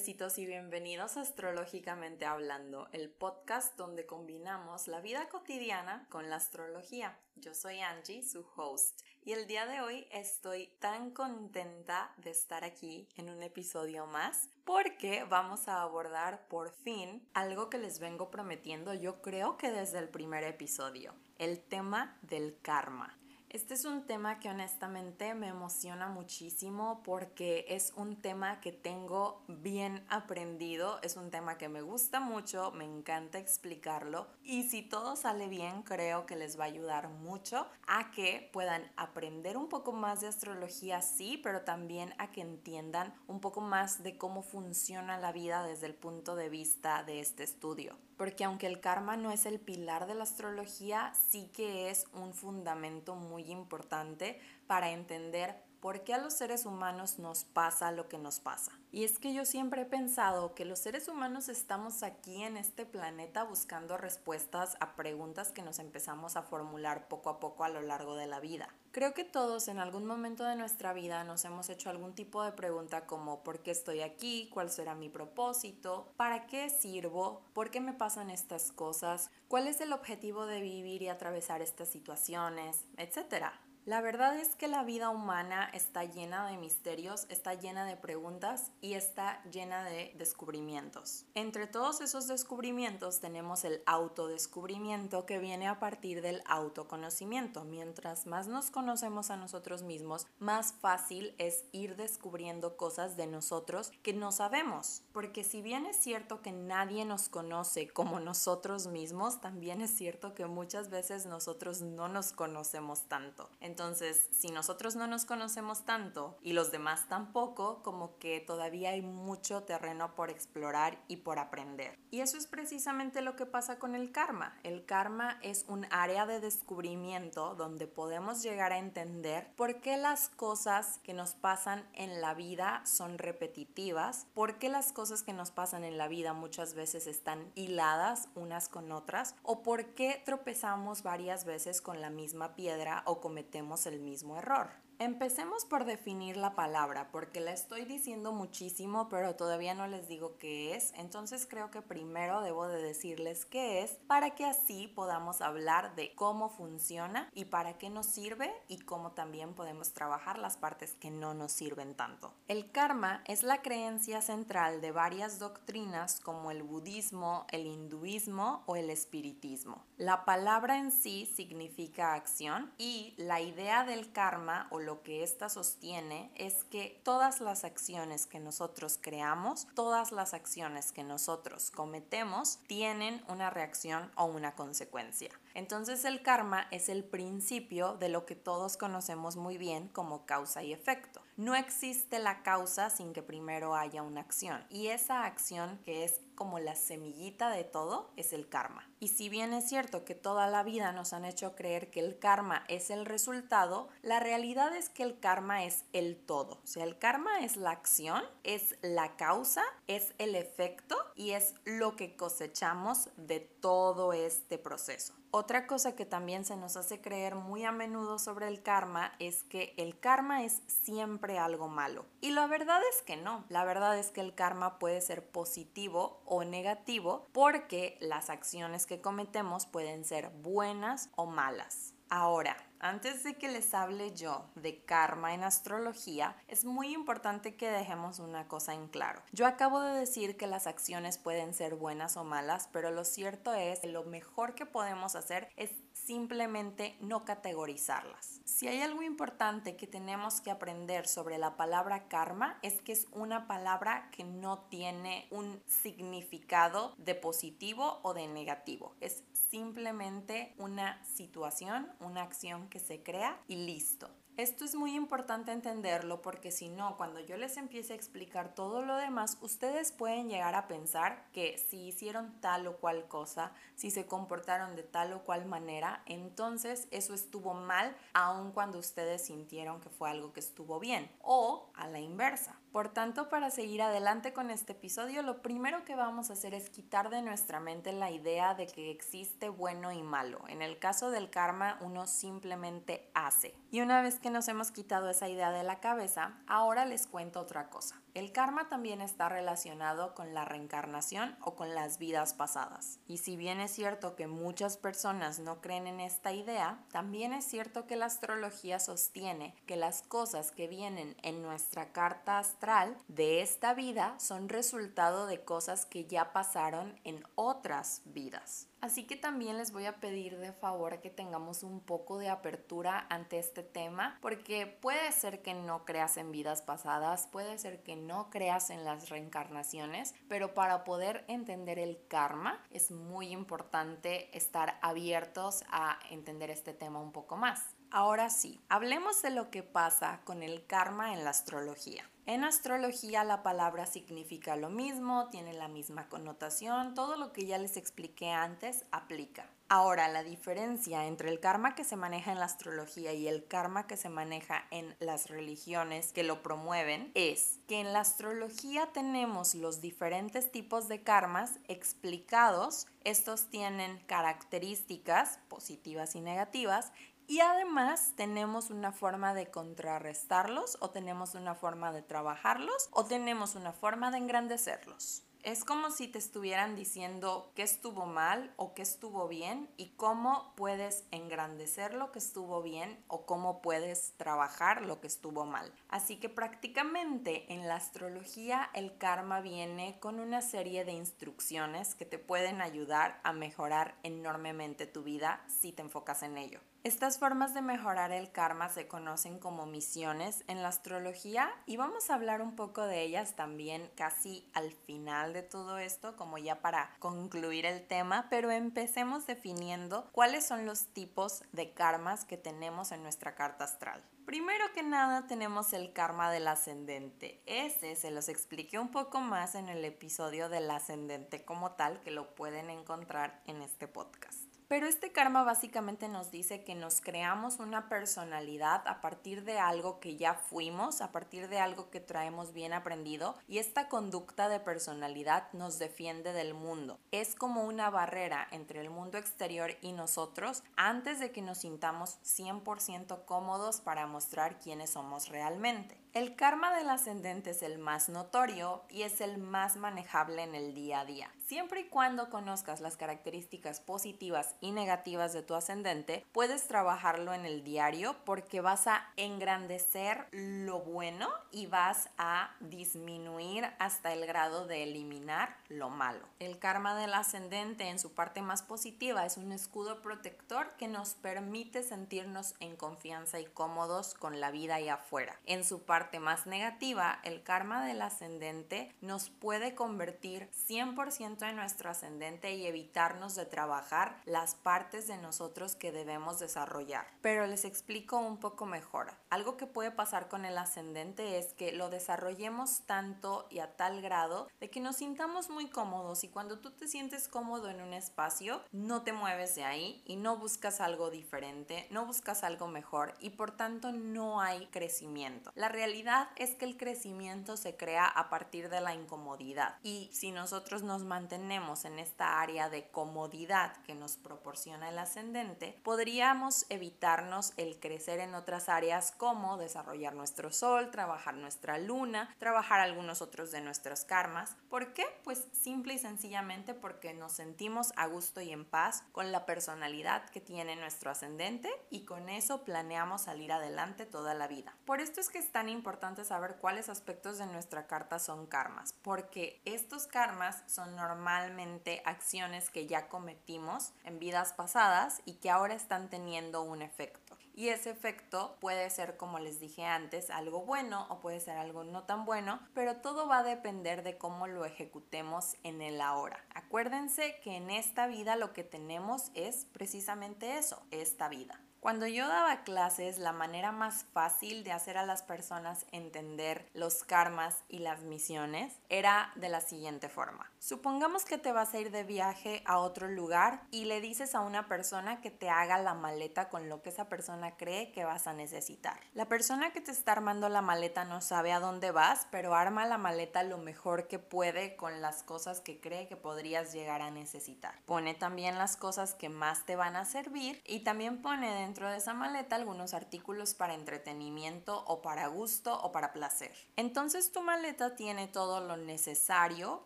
bebecitos y bienvenidos a Astrológicamente Hablando, el podcast donde combinamos la vida cotidiana con la astrología. Yo soy Angie, su host, y el día de hoy estoy tan contenta de estar aquí en un episodio más porque vamos a abordar por fin algo que les vengo prometiendo yo creo que desde el primer episodio, el tema del karma. Este es un tema que honestamente me emociona muchísimo porque es un tema que tengo bien aprendido, es un tema que me gusta mucho, me encanta explicarlo y si todo sale bien creo que les va a ayudar mucho a que puedan aprender un poco más de astrología, sí, pero también a que entiendan un poco más de cómo funciona la vida desde el punto de vista de este estudio porque aunque el karma no es el pilar de la astrología, sí que es un fundamento muy importante para entender por qué a los seres humanos nos pasa lo que nos pasa. Y es que yo siempre he pensado que los seres humanos estamos aquí en este planeta buscando respuestas a preguntas que nos empezamos a formular poco a poco a lo largo de la vida. Creo que todos en algún momento de nuestra vida nos hemos hecho algún tipo de pregunta como ¿por qué estoy aquí? ¿Cuál será mi propósito? ¿Para qué sirvo? ¿Por qué me pasan estas cosas? ¿Cuál es el objetivo de vivir y atravesar estas situaciones? Etcétera. La verdad es que la vida humana está llena de misterios, está llena de preguntas y está llena de descubrimientos. Entre todos esos descubrimientos tenemos el autodescubrimiento que viene a partir del autoconocimiento. Mientras más nos conocemos a nosotros mismos, más fácil es ir descubriendo cosas de nosotros que no sabemos. Porque si bien es cierto que nadie nos conoce como nosotros mismos, también es cierto que muchas veces nosotros no nos conocemos tanto. Entonces, si nosotros no nos conocemos tanto y los demás tampoco, como que todavía hay mucho terreno por explorar y por aprender. Y eso es precisamente lo que pasa con el karma. El karma es un área de descubrimiento donde podemos llegar a entender por qué las cosas que nos pasan en la vida son repetitivas, por qué las cosas que nos pasan en la vida muchas veces están hiladas unas con otras, o por qué tropezamos varias veces con la misma piedra o cometemos el mismo error. Empecemos por definir la palabra, porque la estoy diciendo muchísimo, pero todavía no les digo qué es, entonces creo que primero debo de decirles qué es para que así podamos hablar de cómo funciona y para qué nos sirve y cómo también podemos trabajar las partes que no nos sirven tanto. El karma es la creencia central de varias doctrinas como el budismo, el hinduismo o el espiritismo. La palabra en sí significa acción y la idea del karma o lo que ésta sostiene es que todas las acciones que nosotros creamos, todas las acciones que nosotros cometemos, tienen una reacción o una consecuencia. Entonces el karma es el principio de lo que todos conocemos muy bien como causa y efecto. No existe la causa sin que primero haya una acción y esa acción que es como la semillita de todo es el karma. Y si bien es cierto que toda la vida nos han hecho creer que el karma es el resultado, la realidad es que el karma es el todo. O sea, el karma es la acción, es la causa, es el efecto y es lo que cosechamos de todo este proceso. Otra cosa que también se nos hace creer muy a menudo sobre el karma es que el karma es siempre algo malo. Y la verdad es que no. La verdad es que el karma puede ser positivo o negativo porque las acciones que cometemos pueden ser buenas o malas. Ahora, antes de que les hable yo de karma en astrología, es muy importante que dejemos una cosa en claro. Yo acabo de decir que las acciones pueden ser buenas o malas, pero lo cierto es que lo mejor que podemos hacer es simplemente no categorizarlas. Si hay algo importante que tenemos que aprender sobre la palabra karma es que es una palabra que no tiene un significado de positivo o de negativo. Es simplemente una situación, una acción que se crea y listo. Esto es muy importante entenderlo porque si no, cuando yo les empiece a explicar todo lo demás, ustedes pueden llegar a pensar que si hicieron tal o cual cosa, si se comportaron de tal o cual manera, entonces eso estuvo mal, aun cuando ustedes sintieron que fue algo que estuvo bien. O a la inversa, Por tanto, para seguir adelante con este episodio, lo primero que vamos a hacer es quitar de nuestra mente la idea de que existe bueno y malo. En el caso del karma, uno simplemente hace. Y una vez que nos hemos quitado esa idea de la cabeza, ahora les cuento otra cosa. El karma también está relacionado con la reencarnación o con las vidas pasadas. Y si bien es cierto que muchas personas no creen en esta idea, también es cierto que la astrología sostiene que las cosas que vienen en nuestra carta astral de esta vida son resultado de cosas que ya pasaron en otras vidas. Así que también les voy a pedir de favor que tengamos un poco de apertura ante este tema, porque puede ser que no creas en vidas pasadas, puede ser que no creas en las reencarnaciones, pero para poder entender el karma es muy importante estar abiertos a entender este tema un poco más. Ahora sí, hablemos de lo que pasa con el karma en la astrología. En astrología la palabra significa lo mismo, tiene la misma connotación, todo lo que ya les expliqué antes aplica. Ahora, la diferencia entre el karma que se maneja en la astrología y el karma que se maneja en las religiones que lo promueven es que en la astrología tenemos los diferentes tipos de karmas explicados. Estos tienen características positivas y negativas y además tenemos una forma de contrarrestarlos o tenemos una forma de trabajarlos o tenemos una forma de engrandecerlos. Es como si te estuvieran diciendo qué estuvo mal o qué estuvo bien y cómo puedes engrandecer lo que estuvo bien o cómo puedes trabajar lo que estuvo mal. Así que prácticamente en la astrología el karma viene con una serie de instrucciones que te pueden ayudar a mejorar enormemente tu vida si te enfocas en ello. Estas formas de mejorar el karma se conocen como misiones en la astrología y vamos a hablar un poco de ellas también casi al final de todo esto, como ya para concluir el tema, pero empecemos definiendo cuáles son los tipos de karmas que tenemos en nuestra carta astral. Primero que nada tenemos el karma del ascendente. Ese se los expliqué un poco más en el episodio del ascendente como tal que lo pueden encontrar en este podcast. Pero este karma básicamente nos dice que nos creamos una personalidad a partir de algo que ya fuimos, a partir de algo que traemos bien aprendido y esta conducta de personalidad nos defiende del mundo. Es como una barrera entre el mundo exterior y nosotros antes de que nos sintamos 100% cómodos para mostrar quiénes somos realmente. El karma del ascendente es el más notorio y es el más manejable en el día a día. Siempre y cuando conozcas las características positivas y negativas de tu ascendente, puedes trabajarlo en el diario porque vas a engrandecer lo bueno y vas a disminuir hasta el grado de eliminar lo malo. El karma del ascendente en su parte más positiva es un escudo protector que nos permite sentirnos en confianza y cómodos con la vida y afuera. En su parte más negativa, el karma del ascendente nos puede convertir 100% en nuestro ascendente y evitarnos de trabajar las partes de nosotros que debemos desarrollar. Pero les explico un poco mejor. Algo que puede pasar con el ascendente es que lo desarrollemos tanto y a tal grado de que nos sintamos muy cómodos y cuando tú te sientes cómodo en un espacio, no te mueves de ahí y no buscas algo diferente, no buscas algo mejor y por tanto no hay crecimiento. La realidad es que el crecimiento se crea a partir de la incomodidad y si nosotros nos mantenemos en esta área de comodidad que nos proporciona el ascendente, podríamos evitarnos el crecer en otras áreas como desarrollar nuestro sol, trabajar nuestra luna, trabajar algunos otros de nuestros karmas. ¿Por qué? Pues simple y sencillamente porque nos sentimos a gusto y en paz con la personalidad que tiene nuestro ascendente y con eso planeamos salir adelante toda la vida. Por esto es que es tan importante saber cuáles aspectos de nuestra carta son karmas, porque estos karmas son normalmente acciones que ya cometimos en vidas pasadas y que ahora están teniendo un efecto. Y ese efecto puede ser, como les dije antes, algo bueno o puede ser algo no tan bueno, pero todo va a depender de cómo lo ejecutemos en el ahora. Acuérdense que en esta vida lo que tenemos es precisamente eso, esta vida. Cuando yo daba clases, la manera más fácil de hacer a las personas entender los karmas y las misiones era de la siguiente forma. Supongamos que te vas a ir de viaje a otro lugar y le dices a una persona que te haga la maleta con lo que esa persona cree que vas a necesitar. La persona que te está armando la maleta no sabe a dónde vas, pero arma la maleta lo mejor que puede con las cosas que cree que podrías llegar a necesitar. Pone también las cosas que más te van a servir y también pone dentro de esa maleta algunos artículos para entretenimiento o para gusto o para placer. Entonces tu maleta tiene todo lo necesario,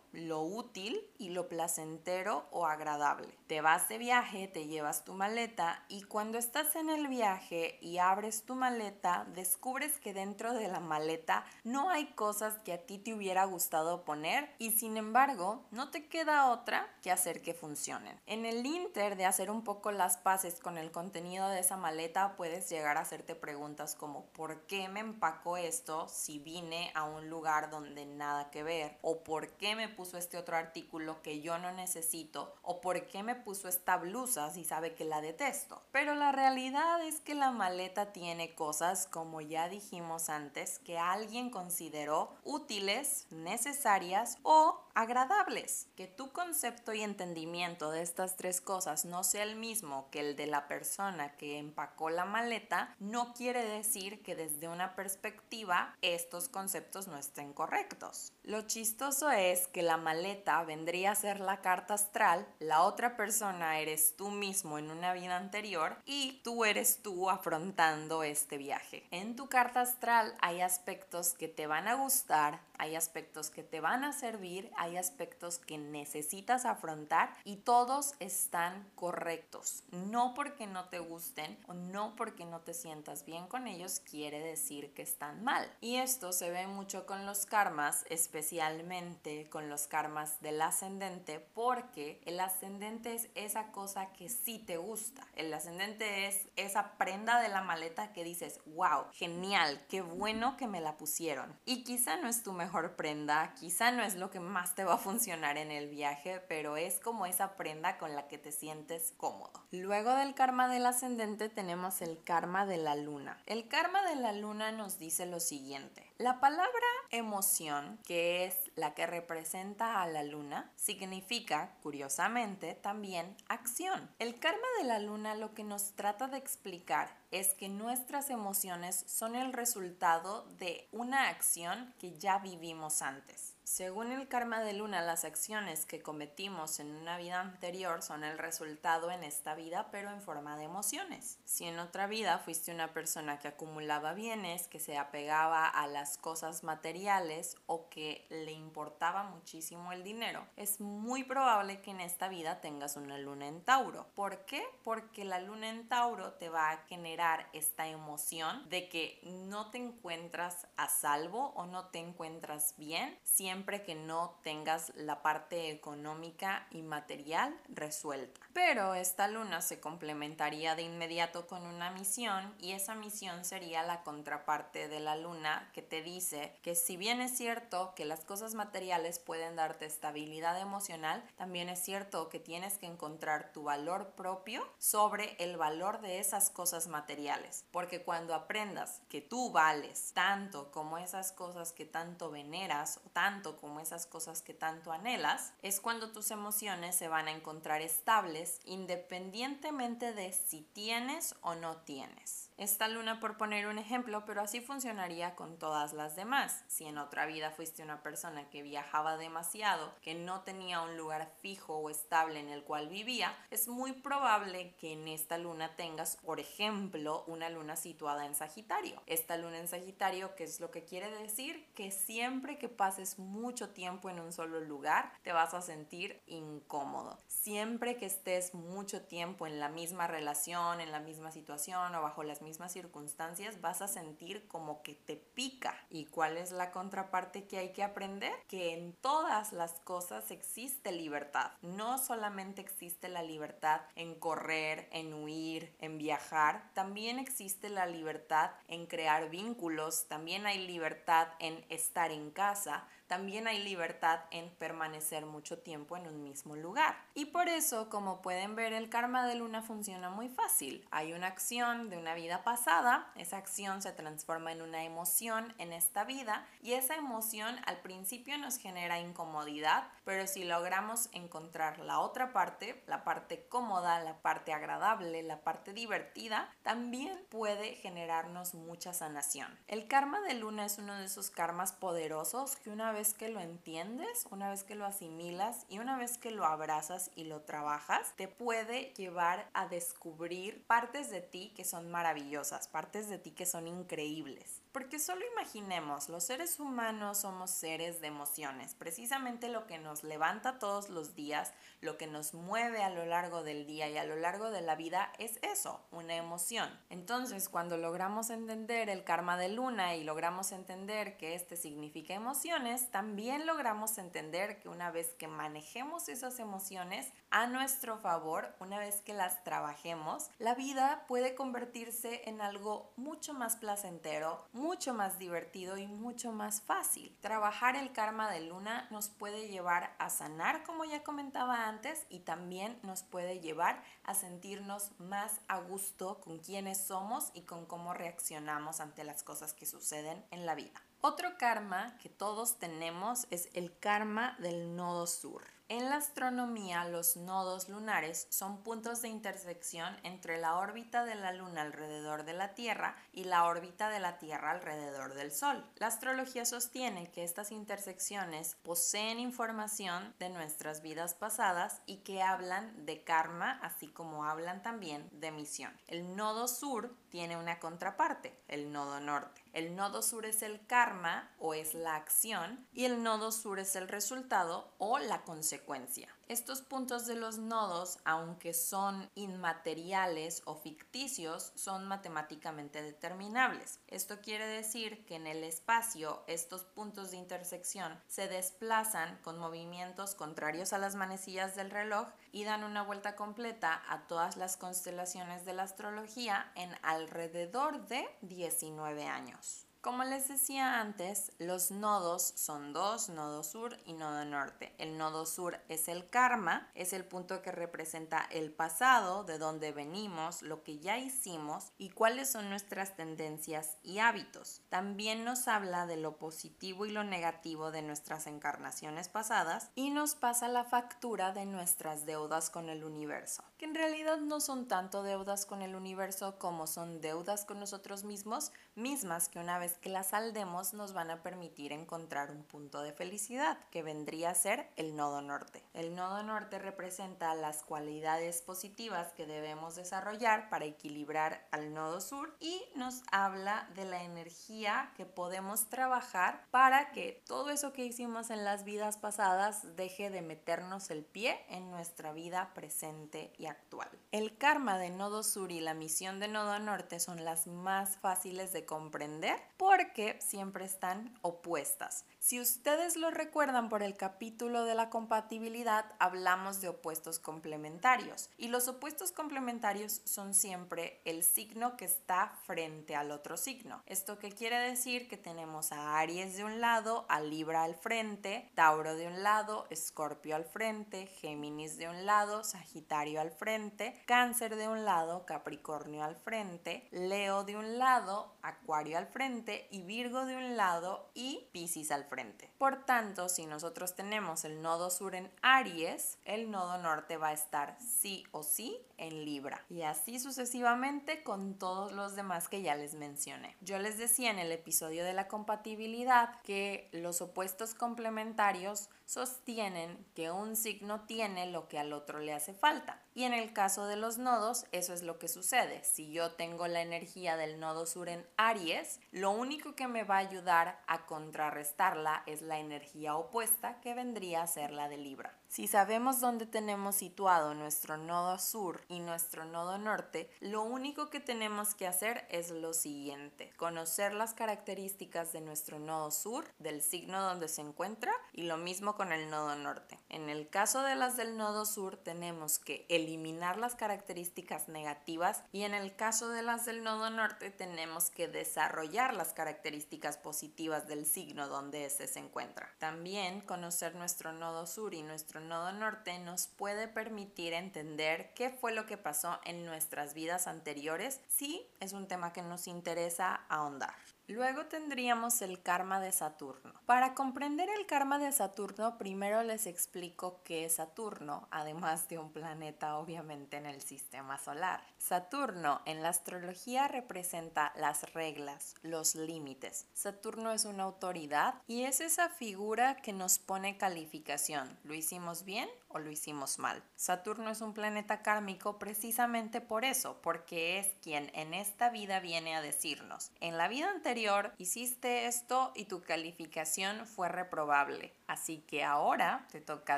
lo útil y lo placentero o agradable. Te vas de viaje, te llevas tu maleta y cuando estás en el viaje y abres tu maleta, descubres que dentro de la maleta no hay cosas que a ti te hubiera gustado poner y sin embargo no te queda otra que hacer que funcionen. En el inter de hacer un poco las paces con el contenido de esa maleta, puedes llegar a hacerte preguntas como ¿por qué me empacó esto si vine a un lugar donde nada que ver? ¿O por qué me puso este otro artículo que yo no necesito? ¿O por qué me puso esta blusa si sabe que la detesto? Pero la realidad es que la maleta tiene cosas, como ya dijimos antes, que alguien consideró útiles, necesarias o agradables. Que tu concepto y entendimiento de estas tres cosas no sea el mismo que el de la persona que empacó la maleta, no quiere decir que desde una perspectiva estos conceptos no estén correctos. Lo chistoso es que la maleta vendría a ser la carta astral, la otra persona eres tú mismo en una vida anterior y tú eres tú afrontando este viaje. En tu carta astral hay aspectos que te van a gustar, hay aspectos que te van a servir, aspectos que necesitas afrontar y todos están correctos. No porque no te gusten o no porque no te sientas bien con ellos quiere decir que están mal. Y esto se ve mucho con los karmas, especialmente con los karmas del ascendente, porque el ascendente es esa cosa que sí te gusta. El ascendente es esa prenda de la maleta que dices, wow, genial, qué bueno que me la pusieron. Y quizá no es tu mejor prenda, quizá no es lo que más te va a funcionar en el viaje, pero es como esa prenda con la que te sientes cómodo. Luego del karma del ascendente tenemos el karma de la luna. El karma de la luna nos dice lo siguiente. La palabra emoción, que es la que representa a la luna, significa, curiosamente, también acción. El karma de la luna lo que nos trata de explicar es que nuestras emociones son el resultado de una acción que ya vivimos antes. Según el karma de luna, las acciones que cometimos en una vida anterior son el resultado en esta vida, pero en forma de emociones. Si en otra vida fuiste una persona que acumulaba bienes, que se apegaba a las cosas materiales o que le importaba muchísimo el dinero, es muy probable que en esta vida tengas una luna en Tauro. ¿Por qué? Porque la luna en Tauro te va a generar esta emoción de que no te encuentras a salvo o no te encuentras bien que no tengas la parte económica y material resuelta. Pero esta luna se complementaría de inmediato con una misión y esa misión sería la contraparte de la luna que te dice que si bien es cierto que las cosas materiales pueden darte estabilidad emocional, también es cierto que tienes que encontrar tu valor propio sobre el valor de esas cosas materiales. Porque cuando aprendas que tú vales tanto como esas cosas que tanto veneras o tanto como esas cosas que tanto anhelas, es cuando tus emociones se van a encontrar estables independientemente de si tienes o no tienes. Esta luna por poner un ejemplo, pero así funcionaría con todas las demás. Si en otra vida fuiste una persona que viajaba demasiado, que no tenía un lugar fijo o estable en el cual vivía, es muy probable que en esta luna tengas, por ejemplo, una luna situada en Sagitario. Esta luna en Sagitario, ¿qué es lo que quiere decir? Que siempre que pases mucho tiempo en un solo lugar, te vas a sentir incómodo. Siempre que estés mucho tiempo en la misma relación, en la misma situación o bajo las mismas circunstancias, vas a sentir como que te pica. ¿Y cuál es la contraparte que hay que aprender? Que en todas las cosas existe libertad. No solamente existe la libertad en correr, en huir, en viajar, también existe la libertad en crear vínculos, también hay libertad en estar en casa, también hay libertad en permanecer mucho tiempo en un mismo lugar. Y por eso, como pueden ver, el karma de luna funciona muy fácil. Hay una acción de una vida pasada, esa acción se transforma en una emoción en esta vida y esa emoción al principio nos genera incomodidad, pero si logramos encontrar la otra parte, la parte cómoda, la parte agradable, la parte divertida, también puede generarnos mucha sanación. El karma de luna es uno de esos karmas poderosos que una vez que lo entiendes, una vez que lo asimilas y una vez que lo abrazas y lo trabajas, te puede llevar a descubrir partes de ti que son maravillosas, partes de ti que son increíbles. Porque solo imaginemos, los seres humanos somos seres de emociones. Precisamente lo que nos levanta todos los días, lo que nos mueve a lo largo del día y a lo largo de la vida es eso, una emoción. Entonces, cuando logramos entender el karma de luna y logramos entender que este significa emociones, también logramos entender que una vez que manejemos esas emociones a nuestro favor, una vez que las trabajemos, la vida puede convertirse en algo mucho más placentero, mucho más divertido y mucho más fácil. Trabajar el karma de luna nos puede llevar a sanar, como ya comentaba antes, y también nos puede llevar a sentirnos más a gusto con quienes somos y con cómo reaccionamos ante las cosas que suceden en la vida. Otro karma que todos tenemos es el karma del nodo sur. En la astronomía, los nodos lunares son puntos de intersección entre la órbita de la Luna alrededor de la Tierra y la órbita de la Tierra alrededor del Sol. La astrología sostiene que estas intersecciones poseen información de nuestras vidas pasadas y que hablan de karma, así como hablan también de misión. El nodo sur tiene una contraparte, el nodo norte. El nodo sur es el karma o es la acción y el nodo sur es el resultado o la consecuencia. Estos puntos de los nodos, aunque son inmateriales o ficticios, son matemáticamente determinables. Esto quiere decir que en el espacio estos puntos de intersección se desplazan con movimientos contrarios a las manecillas del reloj y dan una vuelta completa a todas las constelaciones de la astrología en alrededor de 19 años. Como les decía antes, los nodos son dos, nodo sur y nodo norte. El nodo sur es el karma, es el punto que representa el pasado, de dónde venimos, lo que ya hicimos y cuáles son nuestras tendencias y hábitos. También nos habla de lo positivo y lo negativo de nuestras encarnaciones pasadas y nos pasa la factura de nuestras deudas con el universo, que en realidad no son tanto deudas con el universo como son deudas con nosotros mismos, mismas que una vez que las saldemos nos van a permitir encontrar un punto de felicidad, que vendría a ser el nodo norte. El nodo norte representa las cualidades positivas que debemos desarrollar para equilibrar al nodo sur y nos habla de la energía que podemos trabajar para que todo eso que hicimos en las vidas pasadas deje de meternos el pie en nuestra vida presente y actual. El karma de nodo sur y la misión de nodo norte son las más fáciles de comprender porque siempre están opuestas. Si ustedes lo recuerdan por el capítulo de la compatibilidad, hablamos de opuestos complementarios y los opuestos complementarios son siempre el signo que está frente al otro signo. ¿Esto quiere decir? Que tenemos a Aries de un lado, a Libra al frente, Tauro de un lado, Escorpio al frente, Géminis de un lado, Sagitario al frente, Cáncer de un lado, Capricornio al frente, Leo de un lado, Acuario al frente, y Virgo de un lado y Pisces al frente. Por tanto, si nosotros tenemos el nodo sur en Aries, el nodo norte va a estar sí o sí en Libra. Y así sucesivamente con todos los demás que ya les mencioné. Yo les decía en el episodio de la compatibilidad que los opuestos complementarios sostienen que un signo tiene lo que al otro le hace falta. Y en el caso de los nodos, eso es lo que sucede. Si yo tengo la energía del nodo sur en Aries, lo único que me va a ayudar a contrarrestarla es la energía opuesta que vendría a ser la de Libra. Si sabemos dónde tenemos situado nuestro nodo sur y nuestro nodo norte, lo único que tenemos que hacer es lo siguiente, conocer las características de nuestro nodo sur, del signo donde se encuentra, y lo mismo con el nodo norte. En el caso de las del nodo sur tenemos que eliminar las características negativas y en el caso de las del nodo norte tenemos que desarrollar las características positivas del signo donde ese se encuentra. También conocer nuestro nodo sur y nuestro nodo norte nos puede permitir entender qué fue lo que pasó en nuestras vidas anteriores si es un tema que nos interesa ahondar. Luego tendríamos el karma de Saturno. Para comprender el karma de Saturno, primero les explico qué es Saturno, además de un planeta obviamente en el sistema solar. Saturno en la astrología representa las reglas, los límites. Saturno es una autoridad y es esa figura que nos pone calificación. ¿Lo hicimos bien o lo hicimos mal? Saturno es un planeta kármico precisamente por eso, porque es quien en esta vida viene a decirnos, en la vida anterior hiciste esto y tu calificación fue reprobable. Así que ahora te toca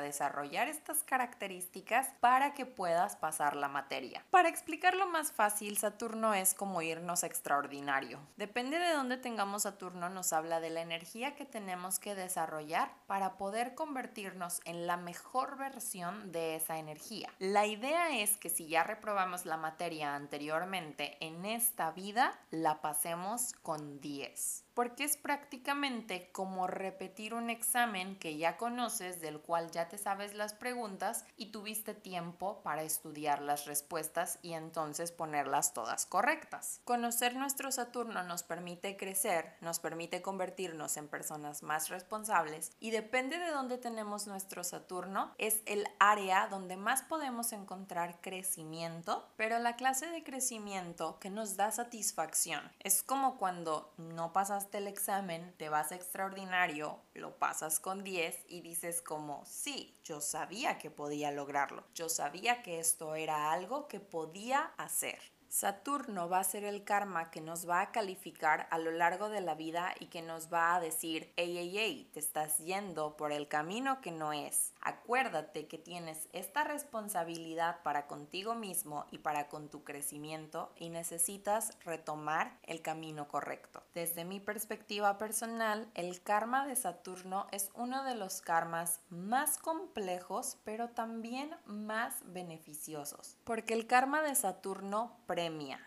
desarrollar estas características para que puedas pasar la materia. Para explicarlo más fácil, Saturno es como irnos extraordinario. Depende de dónde tengamos Saturno, nos habla de la energía que tenemos que desarrollar para poder convertirnos en la mejor versión de esa energía. La idea es que si ya reprobamos la materia anteriormente, en esta vida la pasemos con 10 porque es prácticamente como repetir un examen que ya conoces, del cual ya te sabes las preguntas y tuviste tiempo para estudiar las respuestas y entonces ponerlas todas correctas. Conocer nuestro Saturno nos permite crecer, nos permite convertirnos en personas más responsables y depende de dónde tenemos nuestro Saturno, es el área donde más podemos encontrar crecimiento, pero la clase de crecimiento que nos da satisfacción. Es como cuando no pasas el examen, te vas extraordinario, lo pasas con 10 y dices como, sí, yo sabía que podía lograrlo, yo sabía que esto era algo que podía hacer. Saturno va a ser el karma que nos va a calificar a lo largo de la vida y que nos va a decir, ey, ey, ey, te estás yendo por el camino que no es. Acuérdate que tienes esta responsabilidad para contigo mismo y para con tu crecimiento y necesitas retomar el camino correcto. Desde mi perspectiva personal, el karma de Saturno es uno de los karmas más complejos, pero también más beneficiosos, porque el karma de Saturno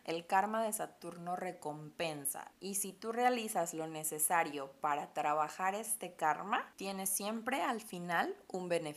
el karma de Saturno recompensa. Y si tú realizas lo necesario para trabajar este karma, tienes siempre al final un beneficio.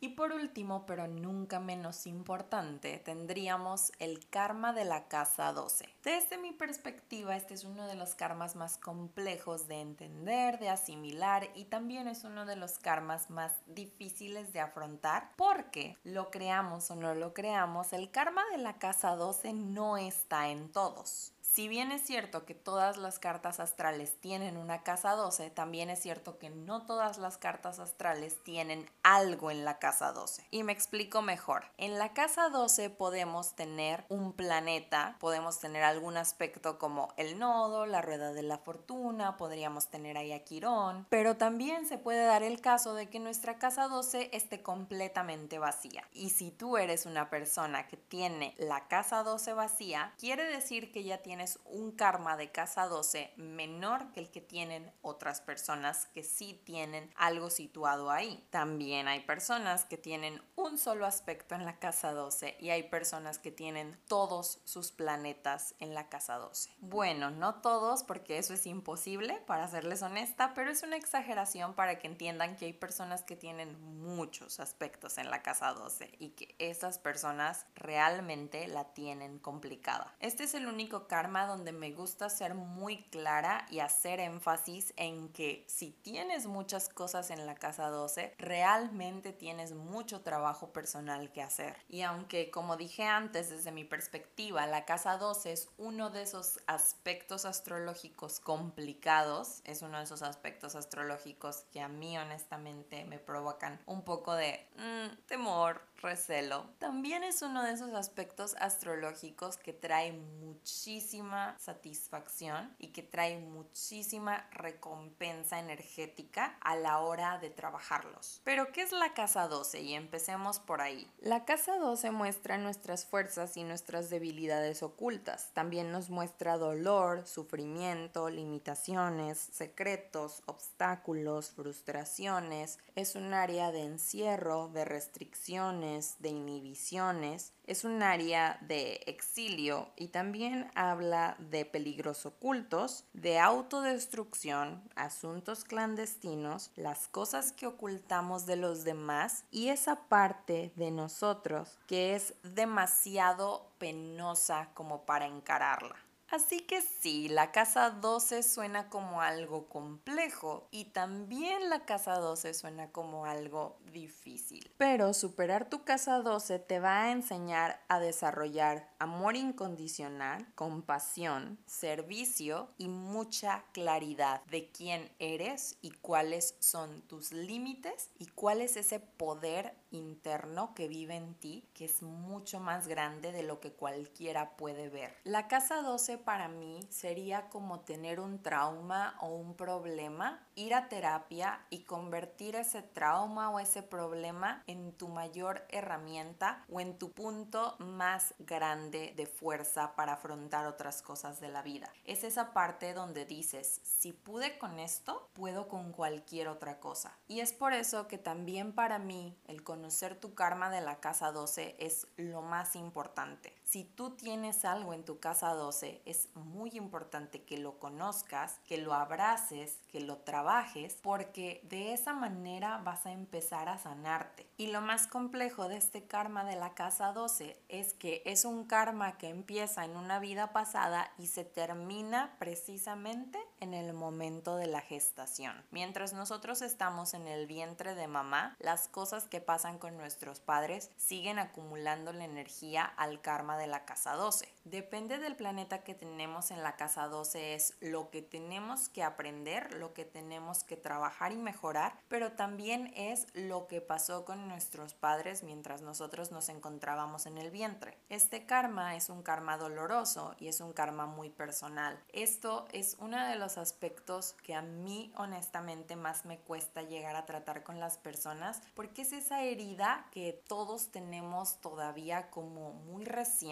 Y por último, pero nunca menos importante, tendríamos el karma de la casa 12. Desde mi perspectiva, este es uno de los karmas más complejos de entender, de asimilar y también es uno de los karmas más difíciles de afrontar porque lo creamos o no lo creamos, el karma de la casa 12 no está en todos. Si bien es cierto que todas las cartas astrales tienen una casa 12, también es cierto que no todas las cartas astrales tienen algo en la casa 12. Y me explico mejor. En la casa 12 podemos tener un planeta, podemos tener algún aspecto como el nodo, la rueda de la fortuna, podríamos tener ahí a Quirón, pero también se puede dar el caso de que nuestra casa 12 esté completamente vacía. Y si tú eres una persona que tiene la casa 12 vacía, quiere decir que ya tienes un karma de casa 12 menor que el que tienen otras personas que sí tienen algo situado ahí. También hay personas que tienen un solo aspecto en la casa 12 y hay personas que tienen todos sus planetas en la casa 12. Bueno, no todos porque eso es imposible, para serles honesta, pero es una exageración para que entiendan que hay personas que tienen muchos aspectos en la casa 12 y que esas personas realmente la tienen complicada. Este es el único karma donde me gusta ser muy clara y hacer énfasis en que si tienes muchas cosas en la casa 12, realmente tienes mucho trabajo personal que hacer. Y aunque, como dije antes, desde mi perspectiva, la casa 12 es uno de esos aspectos astrológicos complicados, es uno de esos aspectos astrológicos que a mí honestamente me provocan un poco de mm, temor, recelo, también es uno de esos aspectos astrológicos que trae muchísima satisfacción y que trae muchísima recompensa energética a la hora de trabajarlos. Pero, ¿qué es la casa 12? Y empecemos por ahí. La casa 12 muestra nuestras fuerzas y nuestras debilidades ocultas. También nos muestra dolor, sufrimiento, limitaciones, secretos, obstáculos, frustraciones. Es un área de encierro, de restricciones, de inhibiciones. Es un área de exilio y también habla de peligros ocultos, de autodestrucción, asuntos clandestinos, las cosas que ocultamos de los demás y esa parte de nosotros que es demasiado penosa como para encararla. Así que sí, la casa 12 suena como algo complejo y también la casa 12 suena como algo difícil. Pero superar tu casa 12 te va a enseñar a desarrollar amor incondicional, compasión, servicio y mucha claridad de quién eres y cuáles son tus límites y cuál es ese poder interno que vive en ti que es mucho más grande de lo que cualquiera puede ver. La casa 12 para mí sería como tener un trauma o un problema, ir a terapia y convertir ese trauma o ese problema en tu mayor herramienta o en tu punto más grande de fuerza para afrontar otras cosas de la vida. Es esa parte donde dices, si pude con esto, puedo con cualquier otra cosa. Y es por eso que también para mí el conocer tu karma de la casa 12 es lo más importante. Si tú tienes algo en tu casa 12, es muy importante que lo conozcas, que lo abraces, que lo trabajes, porque de esa manera vas a empezar a sanarte. Y lo más complejo de este karma de la casa 12 es que es un karma que empieza en una vida pasada y se termina precisamente en el momento de la gestación. Mientras nosotros estamos en el vientre de mamá, las cosas que pasan con nuestros padres siguen acumulando la energía al karma la casa 12. Depende del planeta que tenemos en la casa 12 es lo que tenemos que aprender, lo que tenemos que trabajar y mejorar, pero también es lo que pasó con nuestros padres mientras nosotros nos encontrábamos en el vientre. Este karma es un karma doloroso y es un karma muy personal. Esto es uno de los aspectos que a mí honestamente más me cuesta llegar a tratar con las personas porque es esa herida que todos tenemos todavía como muy reciente,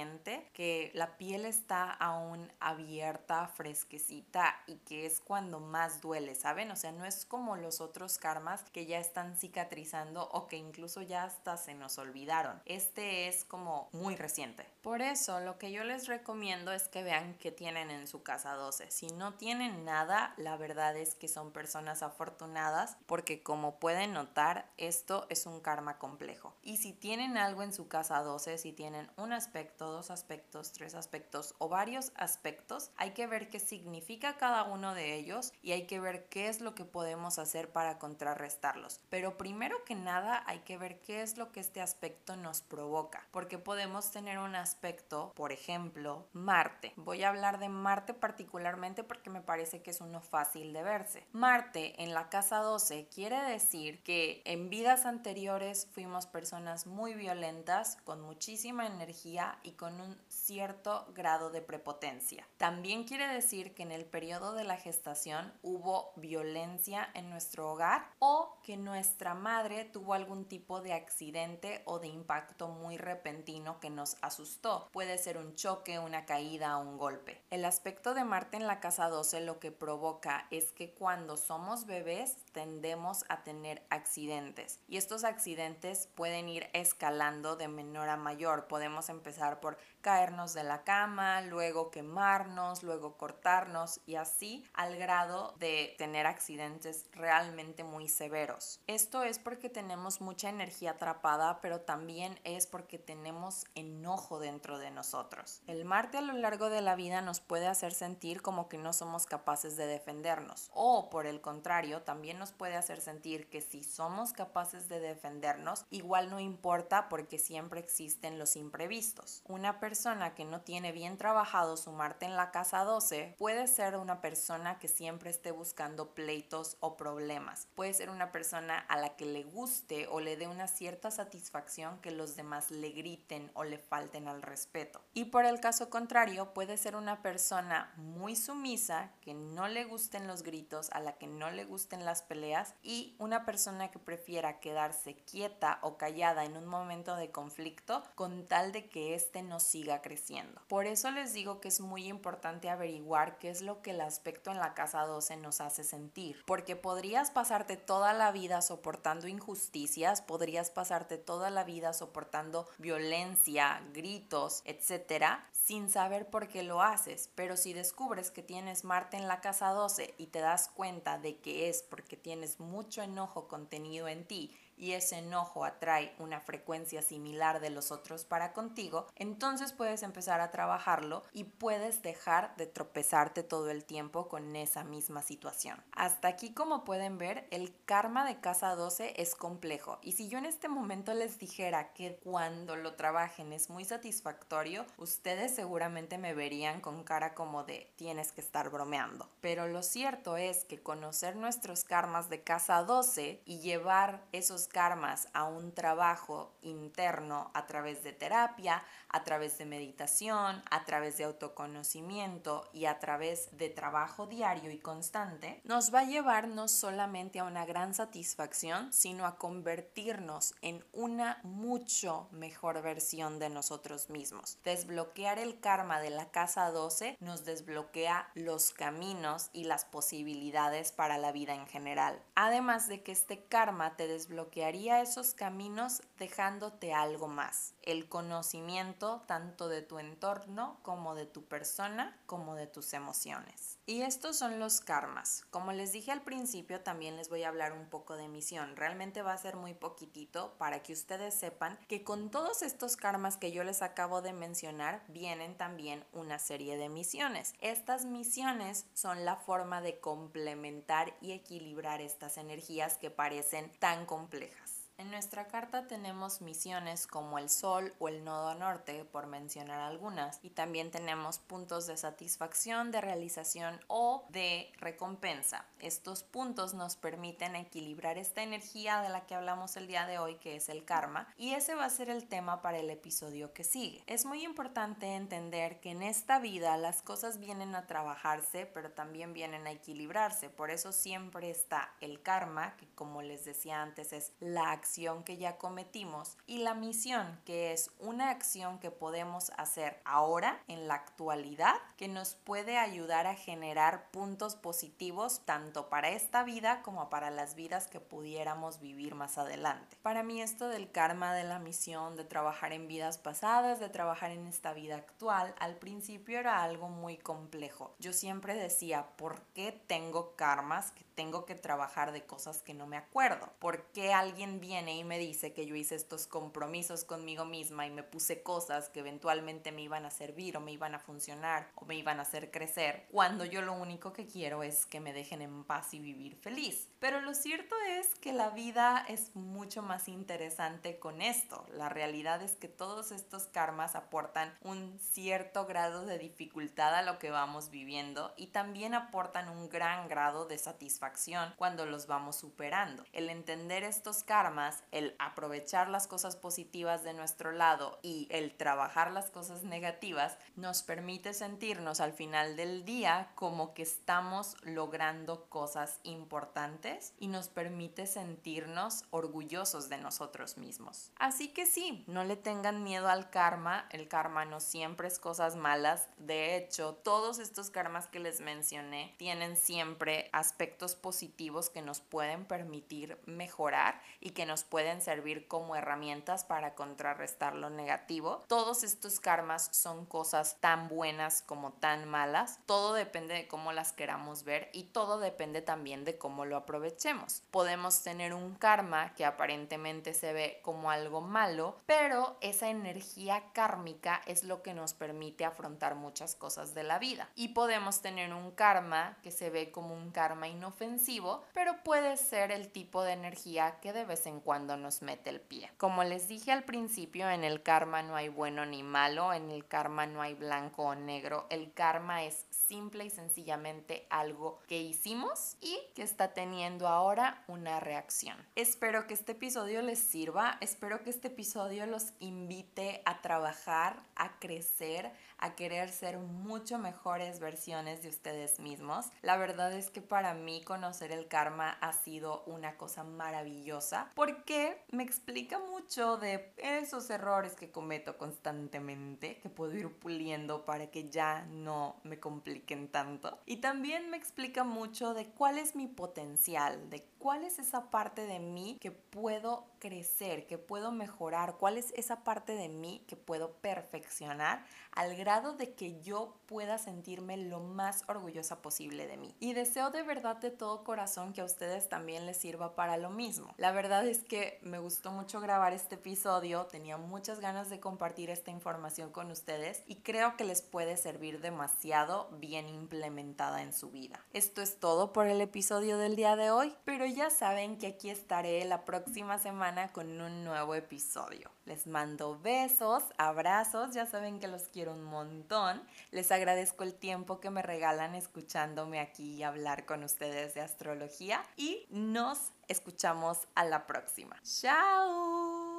que la piel está aún abierta, fresquecita y que es cuando más duele, ¿saben? O sea, no es como los otros karmas que ya están cicatrizando o que incluso ya hasta se nos olvidaron. Este es como muy reciente. Por eso lo que yo les recomiendo es que vean qué tienen en su casa 12. Si no tienen nada, la verdad es que son personas afortunadas porque como pueden notar, esto es un karma complejo. Y si tienen algo en su casa 12, si tienen un aspecto, dos aspectos, tres aspectos o varios aspectos, hay que ver qué significa cada uno de ellos y hay que ver qué es lo que podemos hacer para contrarrestarlos. Pero primero que nada hay que ver qué es lo que este aspecto nos provoca, porque podemos tener un aspecto, por ejemplo, Marte. Voy a hablar de Marte particularmente porque me parece que es uno fácil de verse. Marte en la casa 12 quiere decir que en vidas anteriores fuimos personas muy violentas, con muchísima energía y con un cierto grado de prepotencia. También quiere decir que en el periodo de la gestación hubo violencia en nuestro hogar o que nuestra madre tuvo algún tipo de accidente o de impacto muy repentino que nos asustó. Puede ser un choque, una caída o un golpe. El aspecto de Marte en la casa 12 lo que provoca es que cuando somos bebés tendemos a tener accidentes y estos accidentes pueden ir escalando de menor a mayor. Podemos empezar por caernos de la cama, luego quemarnos, luego cortarnos y así al grado de tener accidentes realmente muy severos. Esto es porque tenemos mucha energía atrapada, pero también es porque tenemos enojo dentro de nosotros. El Marte a lo largo de la vida nos puede hacer sentir como que no somos capaces de defendernos o por el contrario también nos puede hacer sentir que si somos capaces de defendernos igual no importa porque siempre existen los imprevistos. Una persona que no tiene bien trabajado su Marte en la casa 12 puede ser una persona que siempre esté buscando pleitos o problemas. Puede ser una persona a la que le guste o le dé una cierta satisfacción que los demás le griten o le falten al respeto. Y por el caso contrario, puede ser una persona muy sumisa que no le gusten los gritos, a la que no le gusten las peleas y una persona que prefiera quedarse quieta o callada en un momento de conflicto con tal de que éste no siga creciendo. Por eso les digo que es muy importante averiguar qué es lo que el aspecto en la casa 12 nos hace sentir, porque podrías pasarte toda la vida soportando injusticias, podrías pasarte toda la vida soportando violencia, gritos, etcétera, sin saber por qué lo haces, pero si descubres que tienes Marte en la casa 12 y te das cuenta de que es porque tienes mucho enojo contenido en ti y ese enojo atrae una frecuencia similar de los otros para contigo, entonces puedes empezar a trabajarlo y puedes dejar de tropezarte todo el tiempo con esa misma situación. Hasta aquí como pueden ver, el karma de casa 12 es complejo y si yo en este momento les dijera que cuando lo trabajen es muy satisfactorio, ustedes seguramente me verían con cara como de tienes que estar bromeando. Pero lo cierto es que conocer nuestros karmas de casa 12 y llevar esos karmas a un trabajo interno a través de terapia, a través de meditación, a través de autoconocimiento y a través de trabajo diario y constante, nos va a llevar no solamente a una gran satisfacción, sino a convertirnos en una mucho mejor versión de nosotros mismos. Desbloquear el karma de la casa 12 nos desbloquea los caminos y las posibilidades para la vida en general. Además de que este karma te desbloquea haría esos caminos dejándote algo más, el conocimiento tanto de tu entorno como de tu persona como de tus emociones. Y estos son los karmas. Como les dije al principio, también les voy a hablar un poco de misión. Realmente va a ser muy poquitito para que ustedes sepan que con todos estos karmas que yo les acabo de mencionar, vienen también una serie de misiones. Estas misiones son la forma de complementar y equilibrar estas energías que parecen tan complejas. En nuestra carta tenemos misiones como el Sol o el Nodo Norte, por mencionar algunas, y también tenemos puntos de satisfacción, de realización o de recompensa. Estos puntos nos permiten equilibrar esta energía de la que hablamos el día de hoy, que es el karma, y ese va a ser el tema para el episodio que sigue. Es muy importante entender que en esta vida las cosas vienen a trabajarse, pero también vienen a equilibrarse. Por eso siempre está el karma, que como les decía antes es la acción que ya cometimos y la misión, que es una acción que podemos hacer ahora, en la actualidad, que nos puede ayudar a generar puntos positivos tanto para esta vida como para las vidas que pudiéramos vivir más adelante. Para mí esto del karma, de la misión, de trabajar en vidas pasadas, de trabajar en esta vida actual, al principio era algo muy complejo. Yo siempre decía, ¿por qué tengo karmas que tengo que trabajar de cosas que no me acuerdo? ¿Por qué alguien viene y me dice que yo hice estos compromisos conmigo misma y me puse cosas que eventualmente me iban a servir o me iban a funcionar o me iban a hacer crecer, cuando yo lo único que quiero es que me dejen en paz y vivir feliz. Pero lo cierto es que la vida es mucho más interesante con esto. La realidad es que todos estos karmas aportan un cierto grado de dificultad a lo que vamos viviendo y también aportan un gran grado de satisfacción cuando los vamos superando. El entender estos karmas el aprovechar las cosas positivas de nuestro lado y el trabajar las cosas negativas, nos permite sentirnos al final del día como que estamos logrando cosas importantes y nos permite sentirnos orgullosos de nosotros mismos. Así que sí, no le tengan miedo al karma, el karma no siempre es cosas malas, de hecho, todos estos karmas que les mencioné tienen siempre aspectos positivos que nos pueden permitir mejorar y que nos nos pueden servir como herramientas para contrarrestar lo negativo. Todos estos karmas son cosas tan buenas como tan malas. Todo depende de cómo las queramos ver y todo depende también de cómo lo aprovechemos. Podemos tener un karma que aparentemente se ve como algo malo, pero esa energía kármica es lo que nos permite afrontar muchas cosas de la vida. Y podemos tener un karma que se ve como un karma inofensivo, pero puede ser el tipo de energía que de vez en cuando nos mete el pie. Como les dije al principio, en el karma no hay bueno ni malo, en el karma no hay blanco o negro, el karma es simple y sencillamente algo que hicimos y que está teniendo ahora una reacción. Espero que este episodio les sirva, espero que este episodio los invite a trabajar, a crecer, a querer ser mucho mejores versiones de ustedes mismos. La verdad es que para mí conocer el karma ha sido una cosa maravillosa porque me explica mucho de esos errores que cometo constantemente, que puedo ir puliendo para que ya no me compliquen tanto. Y también me explica mucho de cuál es mi potencial, de cuál es esa parte de mí que puedo crecer, que puedo mejorar, cuál es esa parte de mí que puedo perfeccionar al de que yo pueda sentirme lo más orgullosa posible de mí. Y deseo de verdad de todo corazón que a ustedes también les sirva para lo mismo. La verdad es que me gustó mucho grabar este episodio, tenía muchas ganas de compartir esta información con ustedes y creo que les puede servir demasiado bien implementada en su vida. Esto es todo por el episodio del día de hoy, pero ya saben que aquí estaré la próxima semana con un nuevo episodio. Les mando besos, abrazos, ya saben que los quiero un montón. Les agradezco el tiempo que me regalan escuchándome aquí y hablar con ustedes de astrología y nos escuchamos a la próxima. ¡Chao!